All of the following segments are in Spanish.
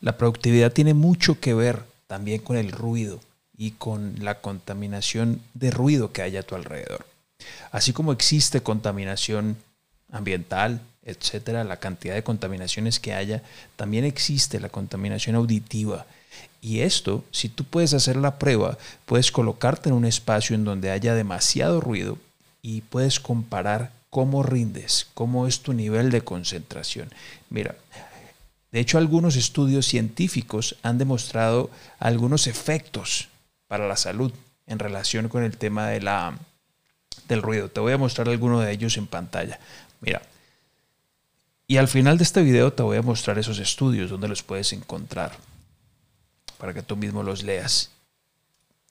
La productividad tiene mucho que ver también con el ruido y con la contaminación de ruido que hay a tu alrededor. Así como existe contaminación ambiental, etcétera, la cantidad de contaminaciones que haya, también existe la contaminación auditiva. Y esto, si tú puedes hacer la prueba, puedes colocarte en un espacio en donde haya demasiado ruido y puedes comparar cómo rindes, cómo es tu nivel de concentración. Mira, de hecho algunos estudios científicos han demostrado algunos efectos para la salud en relación con el tema de la, del ruido. Te voy a mostrar algunos de ellos en pantalla. Mira, y al final de este video te voy a mostrar esos estudios donde los puedes encontrar para que tú mismo los leas.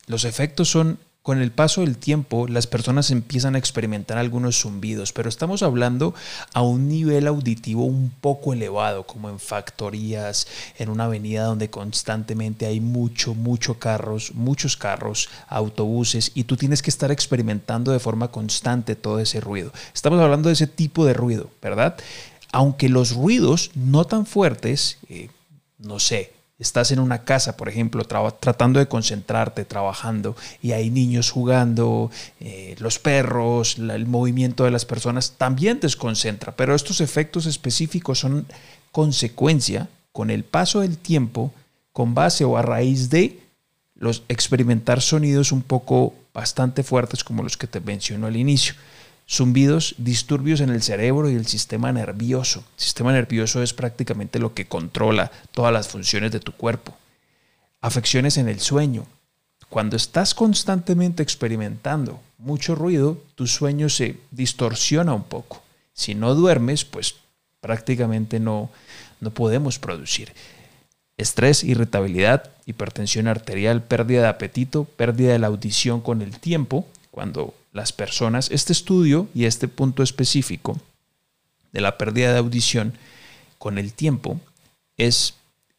Los efectos son con el paso del tiempo las personas empiezan a experimentar algunos zumbidos, pero estamos hablando a un nivel auditivo un poco elevado, como en factorías, en una avenida donde constantemente hay mucho, mucho carros, muchos carros, autobuses, y tú tienes que estar experimentando de forma constante todo ese ruido. Estamos hablando de ese tipo de ruido, ¿verdad? Aunque los ruidos no tan fuertes, eh, no sé, estás en una casa, por ejemplo, tratando de concentrarte, trabajando, y hay niños jugando, eh, los perros, el movimiento de las personas, también desconcentra, pero estos efectos específicos son consecuencia con el paso del tiempo, con base o a raíz de los experimentar sonidos un poco bastante fuertes como los que te menciono al inicio. Zumbidos, disturbios en el cerebro y el sistema nervioso. El sistema nervioso es prácticamente lo que controla todas las funciones de tu cuerpo. Afecciones en el sueño. Cuando estás constantemente experimentando mucho ruido, tu sueño se distorsiona un poco. Si no duermes, pues prácticamente no, no podemos producir. Estrés, irritabilidad, hipertensión arterial, pérdida de apetito, pérdida de la audición con el tiempo, cuando las personas, este estudio y este punto específico de la pérdida de audición con el tiempo es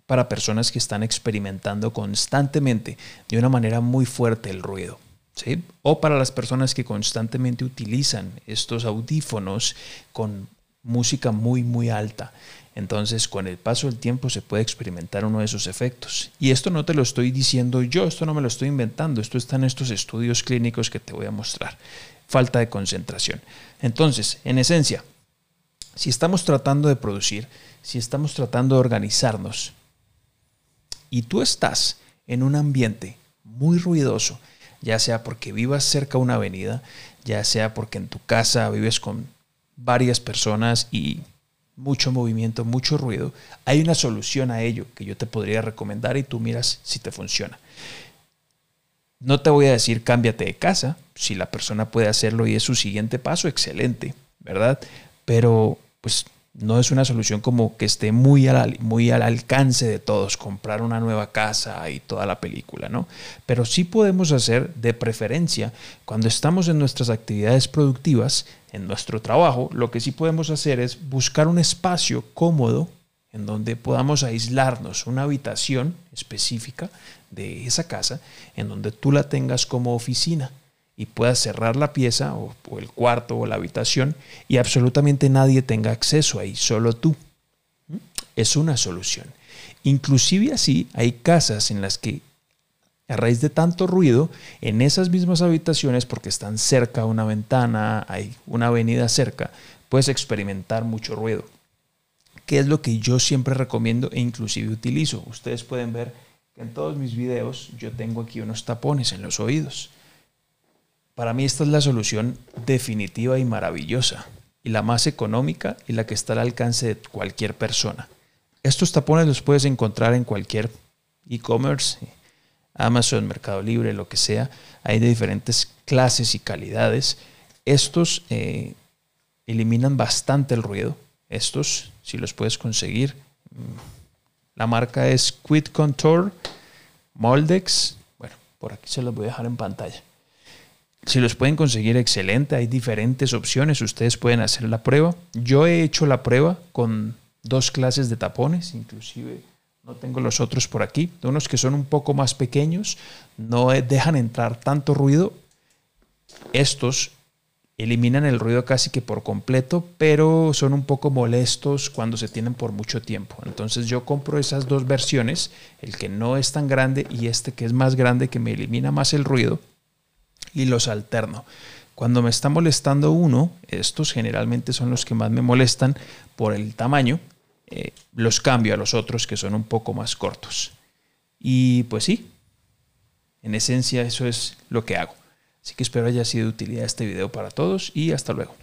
para personas que están experimentando constantemente de una manera muy fuerte el ruido. ¿sí? O para las personas que constantemente utilizan estos audífonos con música muy, muy alta. Entonces, con el paso del tiempo se puede experimentar uno de esos efectos. Y esto no te lo estoy diciendo yo, esto no me lo estoy inventando, esto está en estos estudios clínicos que te voy a mostrar. Falta de concentración. Entonces, en esencia, si estamos tratando de producir, si estamos tratando de organizarnos y tú estás en un ambiente muy ruidoso, ya sea porque vivas cerca de una avenida, ya sea porque en tu casa vives con varias personas y mucho movimiento, mucho ruido, hay una solución a ello que yo te podría recomendar y tú miras si te funciona. No te voy a decir cámbiate de casa, si la persona puede hacerlo y es su siguiente paso, excelente, ¿verdad? Pero pues no es una solución como que esté muy al, muy al alcance de todos, comprar una nueva casa y toda la película, ¿no? Pero sí podemos hacer de preferencia cuando estamos en nuestras actividades productivas, en nuestro trabajo, lo que sí podemos hacer es buscar un espacio cómodo en donde podamos aislarnos, una habitación específica de esa casa, en donde tú la tengas como oficina y puedas cerrar la pieza o, el cuarto o la habitación y absolutamente nadie tenga acceso ahí, solo tú. ¿Mm? Es una solución. Inclusive así hay casas en las que a raíz de tanto ruido, en esas mismas habitaciones, porque están cerca una ventana, hay una avenida cerca, puedes experimentar mucho ruido. ¿Qué es lo que yo siempre recomiendo e inclusive utilizo? Ustedes pueden ver que en todos mis videos yo tengo aquí unos tapones en los oídos. Para mí esta es la solución definitiva y maravillosa, y la más económica y la que está al alcance de cualquier persona. Estos tapones los puedes encontrar en cualquier e-commerce, Amazon, Mercado Libre, lo que sea. Hay de diferentes clases y calidades. Estos eh, eliminan bastante el ruido. Estos, si los puedes conseguir. Mm, la marca es Quid Contour Moldex. Bueno, por aquí se los voy a dejar en pantalla. Si los pueden conseguir, excelente. Hay diferentes opciones. Ustedes pueden hacer la prueba. Yo he hecho la prueba con dos clases de tapones, inclusive no tengo los otros por aquí, unos que son un poco más pequeños, no dejan entrar tanto ruido. Estos eliminan el ruido casi que por completo, pero son un poco molestos cuando se tienen por mucho tiempo. Entonces yo compro esas dos versiones, el que no es tan grande y este que es más grande que me elimina más el ruido y los alterno. Cuando me está molestando uno, estos generalmente son los que más me molestan por el tamaño, eh, los cambio a los otros que son un poco más cortos. Y pues sí, en esencia eso es lo que hago. Así que espero haya sido de utilidad este video para todos y hasta luego.